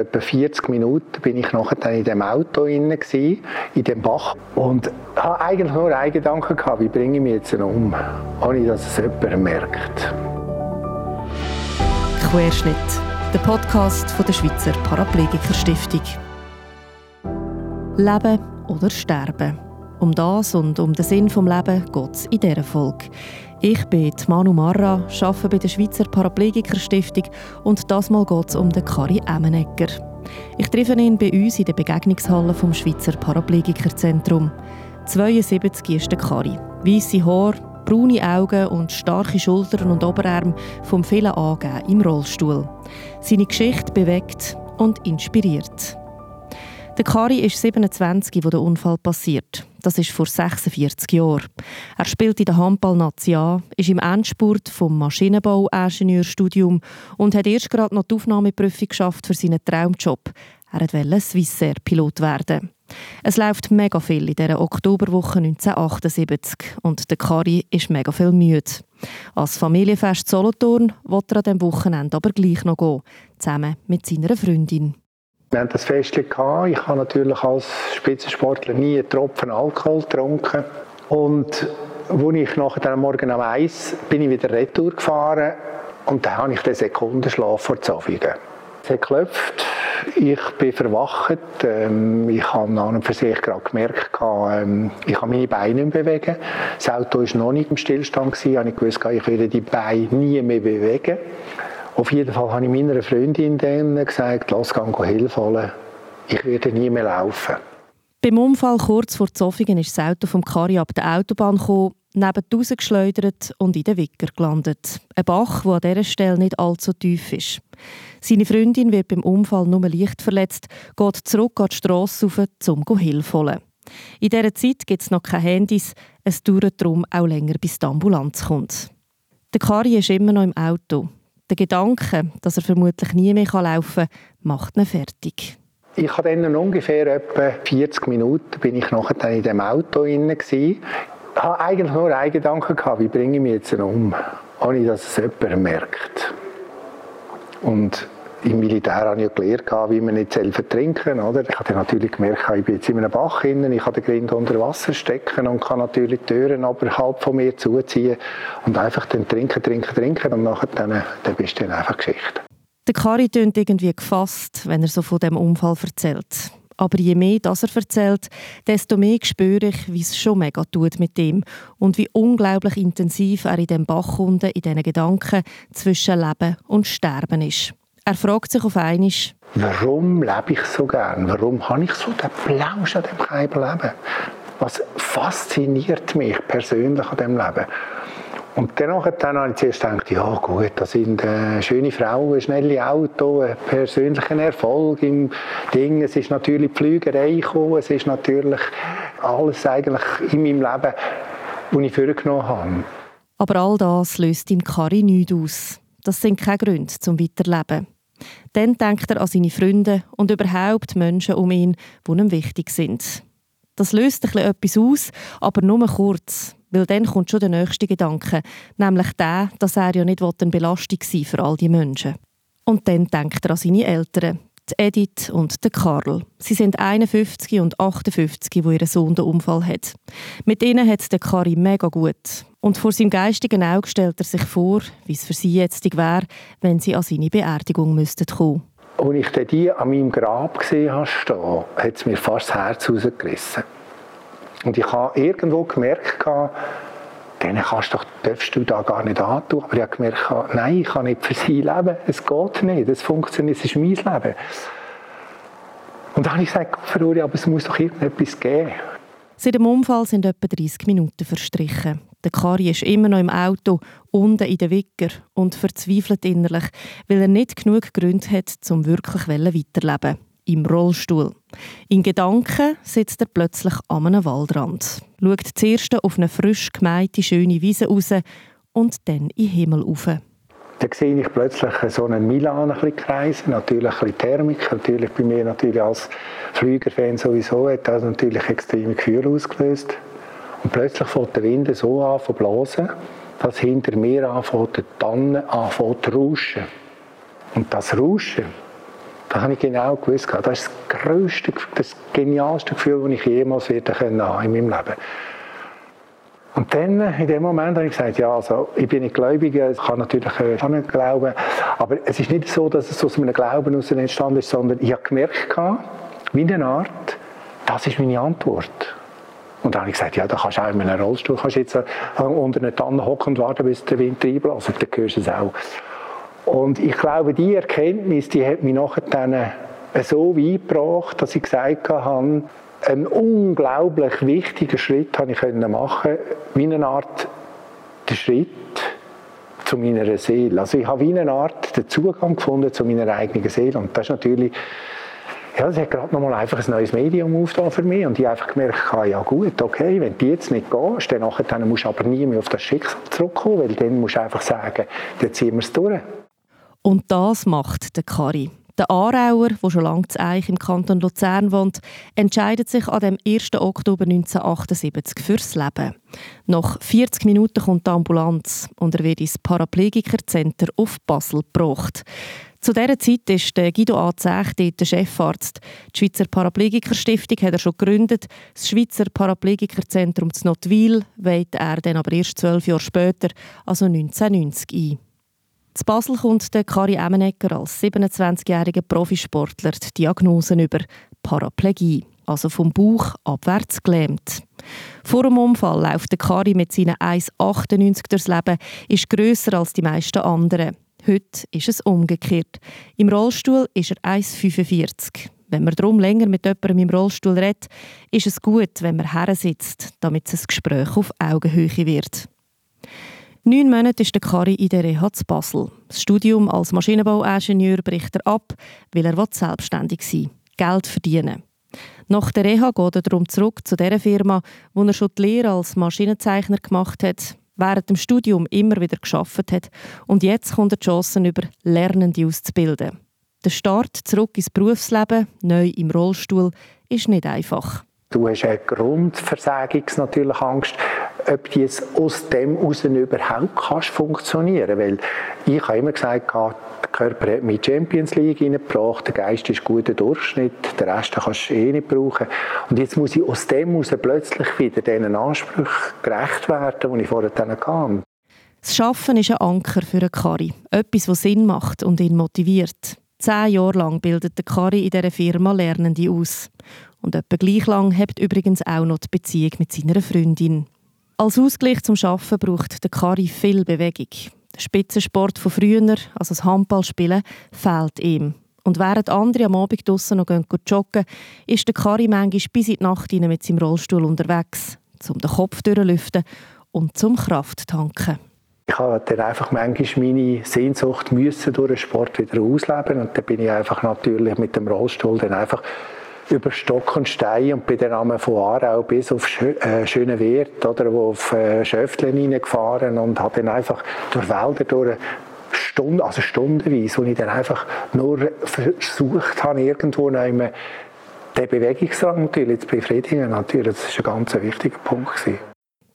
Etwa 40 Minuten bin ich nachher in dem Auto inne in dem Bach und habe eigentlich nur einen Gedanken gehabt, wie bringe ich mich jetzt um, ohne dass es jemand merkt. Querschnitt, der Podcast von der Schweizer Paraplegiker Stiftung. Leben oder sterben. Um das und um den Sinn des Lebens geht es in dieser Folge. Ich bin Manu Marra, arbeite bei der Schweizer Paraplegiker Stiftung und das Mal geht es um den Kari Emmenegger. Ich treffe ihn bei uns in der Begegnungshalle vom Schweizer Paraplegikerzentrum. 72 ist der Kari. Weisse Haar, braune Augen und starke Schultern und Oberarme vom vielen Angeben im Rollstuhl. Seine Geschichte bewegt und inspiriert. Der Kari ist 27, wo der Unfall passiert. Das ist vor 46 Jahren. Er spielt in der Handball-Nazi A, ist im Endspurt vom Maschinenbau-Ingenieurstudium und hat erst gerade noch die Aufnahmeprüfung geschafft für seinen Traumjob. Er wollte Swissair-Pilot werden. Es läuft mega viel in dieser Oktoberwoche 1978 und der Kari ist mega viel müde. Als Familienfest Solothurn will er an diesem Wochenende aber gleich noch gehen, zusammen mit seiner Freundin. Wir hatten das Fest. Ich habe natürlich als Spitzensportler nie einen Tropfen Alkohol getrunken. Und als ich nachher am Morgen um eins bin ich wieder retour gefahren und dann habe ich den Sekundenschlaf vor Zofingen. Es hat geklopft, ich bin verwacht. Ähm, ich habe an und für sich gerade gemerkt, ähm, ich kann meine Beine nicht bewegen. Das Auto war noch nicht im Stillstand. Ich wusste, ich werde die Beine nie mehr bewegen. Auf jeden Fall habe ich meiner Freundin dann gesagt, lass gehen Hilfe holen. Ich werde nie mehr laufen. Beim Unfall kurz vor Zofingen ist das Auto vom Kari ab der Autobahn gekommen, neben rausgeschleudert und in den Wicker gelandet. Ein Bach, der an dieser Stelle nicht allzu tief ist. Seine Freundin wird beim Unfall nur leicht verletzt, geht zurück an die Strasse rauf, um Hilfe zu. In dieser Zeit gibt es noch keine Handys, es dauert darum auch länger, bis die Ambulanz kommt. Der Kari ist immer noch im Auto. Der Gedanke, dass er vermutlich nie mehr laufen kann, macht ihn fertig. Ich hatte dann ungefähr etwa 40 Minuten bin ich nachher in dem Auto inne Ich hatte eigentlich nur einen Gedanken gehabt, wie bringe ich mich jetzt um, ohne dass es jemand merkt. Und im Militär habe ich gelernt, wie man nicht selber trinken oder? Ich habe natürlich gemerkt, ich bin jetzt in einem Bach innen, ich kann den Grind unter Wasser stecken und kann natürlich die Türen oberhalb von mir zuziehen und einfach dann trinken, trinken, trinken und nachher dann, dann bist du dann einfach Geschichte. Der Kari tönt irgendwie gefasst, wenn er so von dem Unfall erzählt. Aber je mehr das er erzählt, desto mehr spüre ich, wie es schon mega tut mit ihm und wie unglaublich intensiv er in dem Bach unten, in diesen Gedanken zwischen Leben und Sterben ist. Er fragt sich auf einmal, warum lebe ich so gern? Warum habe ich so den Plausch an dem Leben? Was fasziniert mich persönlich an dem Leben? Und danach dann habe ich zuerst gedacht, ja gut, das sind äh, schöne Frauen, schnelle Autos, persönlichen Erfolg im Ding. Es ist natürlich die Flügerei gekommen, es ist natürlich alles eigentlich in meinem Leben, was ich vorgenommen habe. Aber all das löst im Kari nichts aus. Das sind keine Gründe zum Weiterleben. Dann denkt er an seine Freunde und überhaupt Menschen um ihn, die ihm wichtig sind. Das löst etwas aus, aber nur kurz. Weil dann kommt schon der nächste Gedanke, nämlich der, dass er ja nicht eine Belastung sein für all die Menschen. Und dann denkt er an seine Eltern, Edith und der Karl. Sie sind 51 und 58, wo ihr Sohn den Unfall hat. Mit ihnen hat der Kari mega gut. Und vor seinem geistigen Auge stellt er sich vor, wie es für sie jetzt wäre, wenn sie an seine Beerdigung müssten kommen. Als ich die an meinem Grab gesehen habe, hat es mir fast das Herz rausgerissen. Und ich habe irgendwo gemerkt, denen kannst doch, darfst du da gar nicht antun. Aber ich habe gemerkt, nein, ich kann nicht für sie leben. Es geht nicht, es funktioniert, es ist mein Leben. Und dann habe ich gesagt, Ferrari, aber es muss doch irgendetwas geben. Seit dem Unfall sind etwa 30 Minuten verstrichen. Der Kari ist immer noch im Auto, unten in den Wicker und verzweifelt innerlich, weil er nicht genug Gründe hat, um wirklich weiterleben im Rollstuhl. In Gedanken sitzt er plötzlich an einem Waldrand, schaut zuerst auf eine frisch gemähte, schöne Wiese raus und dann in den Himmel rauf. Dann sehe ich plötzlich so einen Milan ein kreisen, natürlich ein bisschen Thermik, natürlich bei mir natürlich als Flügerfan sowieso, hat das natürlich extreme Gefühle ausgelöst. Und plötzlich fängt der Wind so an zu blasen, dass hinter mir anfängt, die Tannen anfängt zu rauschen. Und das Rauschen, Da habe ich genau gewusst, das ist das größte, das genialste Gefühl, das ich jemals werde können haben in meinem Leben. Und dann, in dem Moment, habe ich gesagt, ja, also, ich bin nicht gläubig, ich kann natürlich auch nicht glauben, aber es ist nicht so, dass es aus einem Glauben heraus entstanden ist, sondern ich habe gemerkt, wie eine Art, das ist meine Antwort. Und dann habe ich gesagt, ja, da kannst du auch in einem Rollstuhl kannst jetzt äh, unter einer Tanne hocken und warten, bis der Wind reinbläst. Dann hörst du es auch. Und ich glaube, diese Erkenntnis, die hat mich nachher dann äh, so weit gebracht, dass ich gesagt habe, einen unglaublich wichtigen Schritt habe ich machen wie eine Art der Schritt zu meiner Seele. Also ich habe wie eine Art den Zugang gefunden zu meiner eigenen Seele und das ist natürlich ja, es hat gerade nochmal einfach ein neues Medium aufgetan für mich und ich einfach gemerkt, ja gut, okay, wenn du jetzt nicht gehst, dann, dann musst du aber nie mehr auf das Schicksal zurückkommen, weil dann musst du einfach sagen, dann ziehen wir es durch. Und das macht der Kari. Der Aarauer, der schon lange zu Eich im Kanton Luzern wohnt, entscheidet sich an dem 1. Oktober 1978 fürs Leben. Nach 40 Minuten kommt die Ambulanz und er wird ins Paraplegikerzentrum auf Basel gebracht. Zu dieser Zeit ist Guido A. Zech der Chefarzt. Die Schweizer Paraplegikerstiftung hat er schon gegründet. Das Schweizer Paraplegikerzentrum zu Notwil weiht er dann aber erst zwölf Jahre später, also 1990, ein. Zu Basel kommt der Kari Emmenegger als 27-jähriger Profisportler die Diagnosen über Paraplegie, also vom Bauch abwärts gelähmt. Vor dem Unfall läuft der Kari mit seinen 1,98 durchs Leben, ist grösser als die meisten anderen. Heute ist es umgekehrt. Im Rollstuhl ist er 1,45. Wenn man darum länger mit jemandem im Rollstuhl redet, ist es gut, wenn man her sitzt, damit ein Gespräch auf Augenhöhe wird. Neun Monate ist der Kari in der Reha zu Basel. Das Studium als Maschinenbauingenieur bricht er ab, weil er selbstständig sein will, Geld verdienen. Nach der Reha geht er darum zurück zu der Firma, wo er schon die Lehre als Maschinenzeichner gemacht hat, während dem Studium immer wieder geschafft hat und jetzt kommt er die Chance über Lernende auszubilden. Der Start zurück ins Berufsleben, neu im Rollstuhl, ist nicht einfach. Du hast eine Angst, ob die jetzt aus dem heraus überhaupt kannst funktionieren Weil ich habe immer gesagt, der Körper hat mit Champions League reingebracht, der Geist ist guter Durchschnitt, den Rest kannst du eh nicht brauchen. Und jetzt muss ich aus dem heraus plötzlich wieder diesen Ansprüchen gerecht werden, die ich vorher hatte. Das Schaffen ist ein Anker für einen Kari. Etwas, das Sinn macht und ihn motiviert. Zehn Jahre lang bildet der Kari in dieser Firma Lernende aus. Und etwa gleich lang hat übrigens auch noch die Beziehung mit seiner Freundin. Als Ausgleich zum Arbeiten braucht der Kari viel Bewegung. Der Spitzensport von früher, also das Handballspielen, fehlt ihm. Und während andere am Abend draussen noch gehen, joggen, ist der Kari manchmal bis in die Nacht mit seinem Rollstuhl unterwegs, um den Kopf durchlüften und zum Kraft tanken. Ich habe dann einfach manchmal meine Sehnsucht müssen durch den Sport wieder ausleben und dann bin ich einfach natürlich mit dem Rollstuhl dann einfach über Stock und Stein und bin dann von Aarau bis auf Schö äh, Schönewert oder wo auf äh, Schöftlen gefahren und habe dann einfach durch Wälder durch Stunden, also stundenweise, wo ich dann einfach nur versucht habe, irgendwo den Bewegungsdrang natürlich zu befriedigen. Natürlich, das war ein ganz wichtiger Punkt. Gewesen.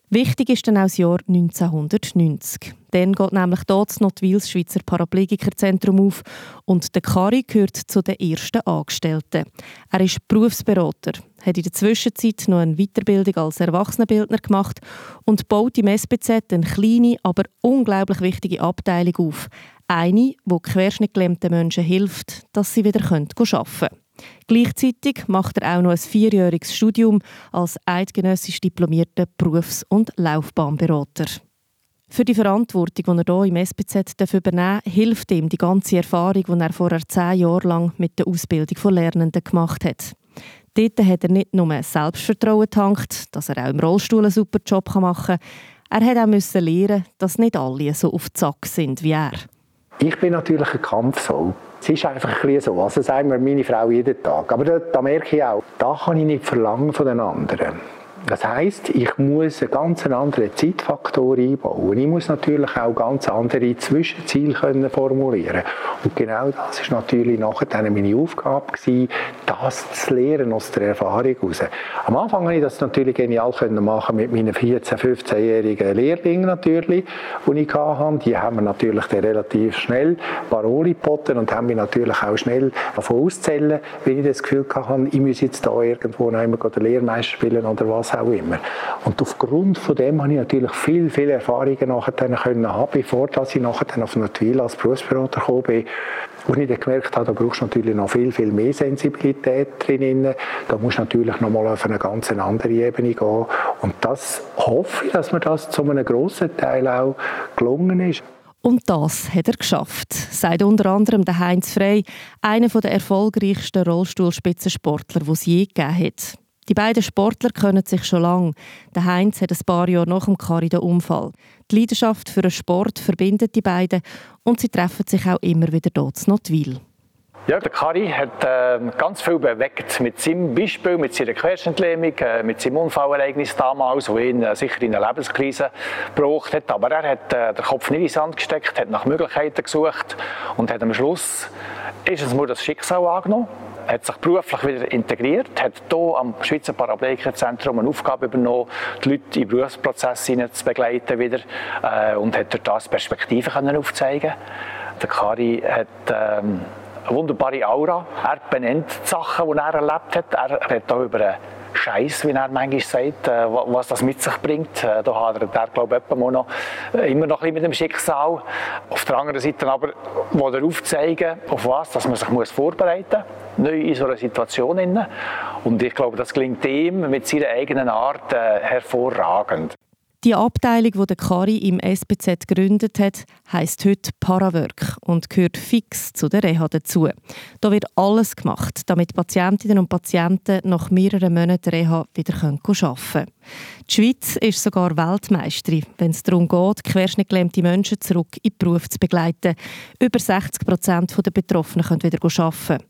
Wichtig ist dann auch das Jahr 1990. Dann geht nämlich dort noch das Schweizer Paraplegikerzentrum auf und der Kari gehört zu den ersten Angestellten. Er ist Berufsberater, hat in der Zwischenzeit noch eine Weiterbildung als Erwachsenenbildner gemacht und baut im SBZ eine kleine, aber unglaublich wichtige Abteilung auf. Eine, die querschnittgelähmten Menschen hilft, dass sie wieder arbeiten können. Gleichzeitig macht er auch noch ein vierjähriges Studium als eidgenössisch diplomierter Berufs- und Laufbahnberater. Für die Verantwortung, die er hier im SPZ übernehmen darf, hilft ihm die ganze Erfahrung, die er vorher zehn Jahre lang mit der Ausbildung von Lernenden gemacht hat. Dort hat er nicht nur Selbstvertrauen getankt, dass er auch im Rollstuhl einen super Job machen kann. Er musste auch lernen, dass nicht alle so auf Zack sind wie er. Ich bin natürlich ein Kampfsau. Es ist einfach ein so. Also sagen wir meine Frau jeden Tag. Aber da, da merke ich auch, da kann ich nicht verlangen von den anderen. Das heißt, ich muss einen ganz anderen Zeitfaktor einbauen. Ich muss natürlich auch ganz andere Zwischenziele können formulieren. Und genau das ist natürlich nachher meine Aufgabe gewesen, das zu lernen aus der Erfahrung heraus. Am Anfang konnte ich das natürlich genial machen mit meinen 14-, 15-jährigen Lehrlingen natürlich, die ich hatte. Die haben mir natürlich relativ schnell Paroli geboten und haben mich natürlich auch schnell davon auszählen, wenn ich das Gefühl hatte, ich muss jetzt da irgendwo noch einmal den Lehrmeister spielen oder was auch immer. Und aufgrund von dem habe ich natürlich viel, viel Erfahrungen nachher können haben, bevor ich nachher auf Notwil als Berufsberater gekommen bin. Und ich dann gemerkt habe, da brauchst du natürlich noch viel, viel mehr Sensibilität drin. Da musst du natürlich noch mal auf eine ganz andere Ebene gehen. Und das hoffe ich, dass mir das zu einem grossen Teil auch gelungen ist. Und das hat er geschafft, sagt unter anderem der Heinz Frey, einer der erfolgreichsten Rollstuhlspitzensportler, die es je gegeben hat. Die beiden Sportler kennen sich schon lange. Der Heinz hat ein paar Jahre nach dem Kari den Unfall. Die Leidenschaft für den Sport verbindet die beiden und sie treffen sich auch immer wieder dort in Notwil. Ja, der Kari hat äh, ganz viel bewegt mit seinem Beispiel, mit seiner Querschnittlähmung, äh, mit seinem Unfallereignis damals, wo ihn äh, sicher in eine Lebenskrise gebracht hat. Aber er hat äh, den Kopf nicht in den Sand gesteckt, hat nach Möglichkeiten gesucht und hat am Schluss ist es nur das Schicksal angenommen hat sich beruflich wieder integriert, hat hier am Schweizer Paraplegikerzentrum eine Aufgabe übernommen, die Leute in Berufsprozesse zu begleiten wieder äh, und hat durch das Perspektiven können aufzeigen. Der Kari hat ähm, eine wunderbare Aura. Er benennt die Sachen, die er erlebt hat. Er redet auch über einen Scheiß, wie er manchmal sagt, äh, was das mit sich bringt. Äh, da hat er, glaube ich, noch, äh, immer noch ein bisschen mit dem Schicksal. Auf der anderen Seite aber, wo er aufzeigen, auf was, dass man sich muss vorbereiten muss, neu in so einer Situation. Und ich glaube, das klingt ihm mit seiner eigenen Art hervorragend. Die Abteilung, die der Kari im SBZ gegründet hat, heisst heute Parawork und gehört fix zu der Reha dazu. Da wird alles gemacht, damit Patientinnen und Patienten nach mehreren Monaten Reha wieder arbeiten können. Die Schweiz ist sogar Weltmeisterin, wenn es darum geht, querschnittgelähmte Menschen zurück in den Beruf zu begleiten. Über 60 Prozent der Betroffenen können wieder arbeiten.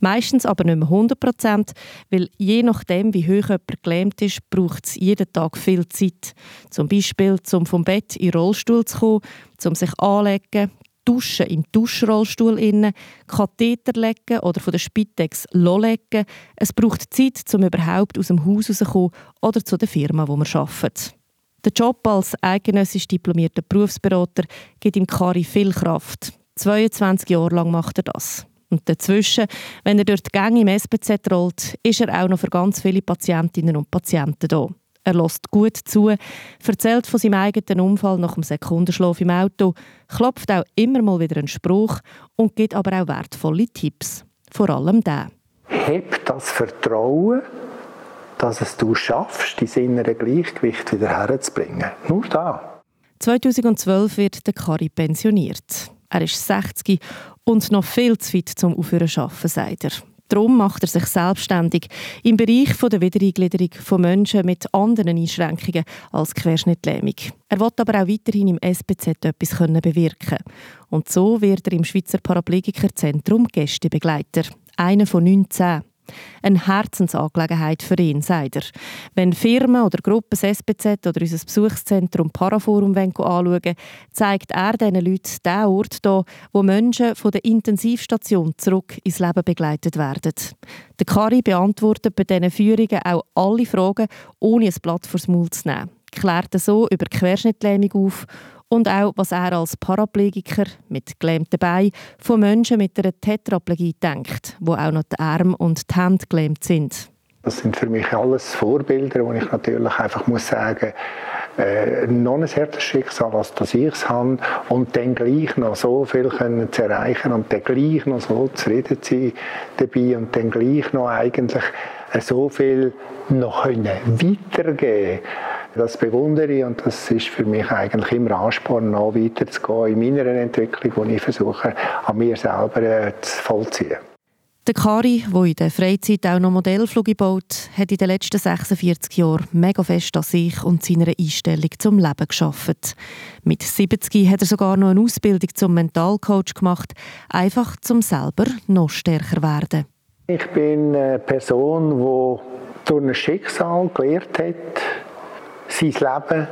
Meistens aber nicht mehr 100 Prozent, weil je nachdem, wie hoch jemand gelähmt ist, braucht es jeden Tag viel Zeit. Zum Beispiel, um vom Bett in den Rollstuhl zu kommen, um sich anzulegen, duschen im Duschrollstuhl innen, Katheter legen oder von der Spitex legen. Es braucht Zeit, um überhaupt aus dem Haus rauszukommen oder zu der Firma, wo man arbeitet. Der Job als eidgenössisch diplomierter Berufsberater gibt ihm Kari viel Kraft. 22 Jahre lang macht er das. Und dazwischen, wenn er durch die Gänge im SBZ rollt, ist er auch noch für ganz viele Patientinnen und Patienten da. Er lässt gut zu, erzählt von seinem eigenen Unfall nach dem Sekundenschlaf im Auto, klopft auch immer mal wieder einen Spruch und gibt aber auch wertvolle Tipps. Vor allem der. Heb das Vertrauen, dass es du schaffst, dein innere Gleichgewicht wieder herzubringen. Nur da. 2012 wird der Kari pensioniert. Er ist 60 und noch viel zu weit zum Aufhören zu arbeiten, sagt er. Darum macht er sich selbstständig im Bereich der Wiedereingliederung von Menschen mit anderen Einschränkungen als Querschnittlähmung. Er will aber auch weiterhin im SBZ etwas bewirken Und so wird er im Schweizer Paraplegikerzentrum Gästebegleiter. Einer von 19. Eine Herzensangelegenheit für ihn, sagt er. Wenn Firmen oder Gruppen das SBZ oder unser Besuchszentrum Paraforum anschauen zeigt er diesen Leuten den Ort hier, wo Menschen von der Intensivstation zurück ins Leben begleitet werden. Der Kari beantwortet bei diesen Führungen auch alle Fragen, ohne ein Blatt vors Maul zu nehmen. Klärt so über Querschnittlähmung auf und auch, was er als Paraplegiker mit gelähmten Beinen von Menschen mit einer Tetraplegie denkt, wo auch noch die Arme und die Hände gelähmt sind. Das sind für mich alles Vorbilder, wo ich natürlich einfach muss sagen, äh, noch ein härteres Schicksal, als das ich es habe, und dann gleich noch so viel können zu erreichen und dann gleich noch so zufrieden sein dabei und dann gleich noch eigentlich so viel noch können weitergeben das bewundere ich und das ist für mich eigentlich immer Ansporn, noch weiterzugehen in meiner Entwicklung, die ich versuche, an mir selber äh, zu vollziehen. Der Kari, der in der Freizeit auch noch Modellflüge baut, hat in den letzten 46 Jahren mega fest an sich und seiner Einstellung zum Leben geschafft. Mit 70 hat er sogar noch eine Ausbildung zum Mentalcoach gemacht, einfach zum selber noch stärker werden. Ich bin eine Person, die durch ein Schicksal gelernt hat, sein Leben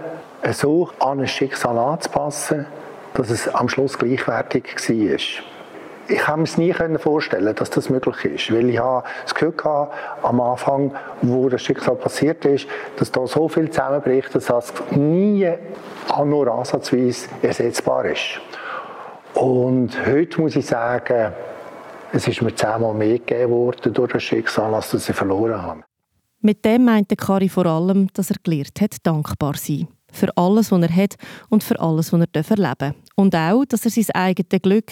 so an ein Schicksal anzupassen, dass es am Schluss gleichwertig war. Ich kann mir es nie vorstellen, dass das möglich ist, weil ich habe das Gefühl hatte, am Anfang, wo das Schicksal passiert ist, dass da so viel zusammenbricht, dass das nie nur ansatzweise ersetzbar ist. Und heute muss ich sagen, es ist mir zehnmal mehr gegeben worden durch das Schicksal, als dass ich verloren habe. Mit dem meinte Kari vor allem, dass er gelernt hat, dankbar zu sein. Für alles, was er hat und für alles, was er erleben darf. Und auch, dass er sein eigenes Glück,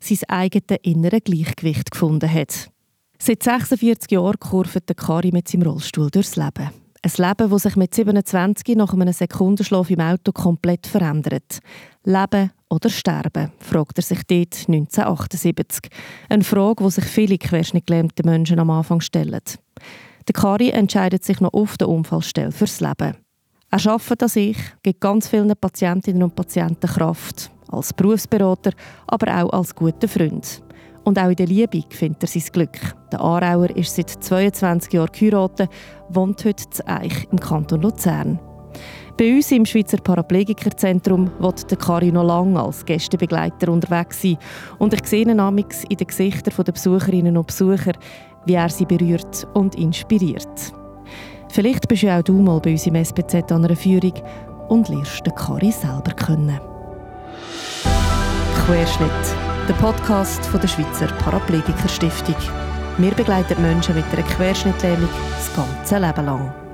sein eigenes innere Gleichgewicht gefunden hat. Seit 46 Jahren kurvet Kari mit seinem Rollstuhl durchs Leben. Ein Leben, das sich mit 27 nach einem Sekundenschlaf im Auto komplett verändert. Leben oder sterben, fragt er sich dort 1978. Eine Frage, die sich viele querschnittgelähmte Menschen am Anfang stellen. Der Kari entscheidet sich noch auf der Unfallstelle fürs Leben. Er arbeitet an sich, gibt ganz vielen Patientinnen und Patienten Kraft. Als Berufsberater, aber auch als guter Freund. Und auch in der Liebe findet er sein Glück. Der Aarauer ist seit 22 Jahren geheiratet, wohnt heute zu Eich im Kanton Luzern. Bei uns im Schweizer Paraplegikerzentrum wird der Kari noch lange als Gästebegleiter unterwegs sein. Und ich sehe ihn in den Gesichtern der Besucherinnen und Besucher, wie er sie berührt und inspiriert. Vielleicht bist ja auch du mal bei uns im SPZ an einer Führung und lernst den Kari selber kennen. Querschnitt, der Podcast von der Schweizer Paraplegiker Stiftung. Wir begleiten Menschen mit einer Querschnittlähmung das ganze Leben lang.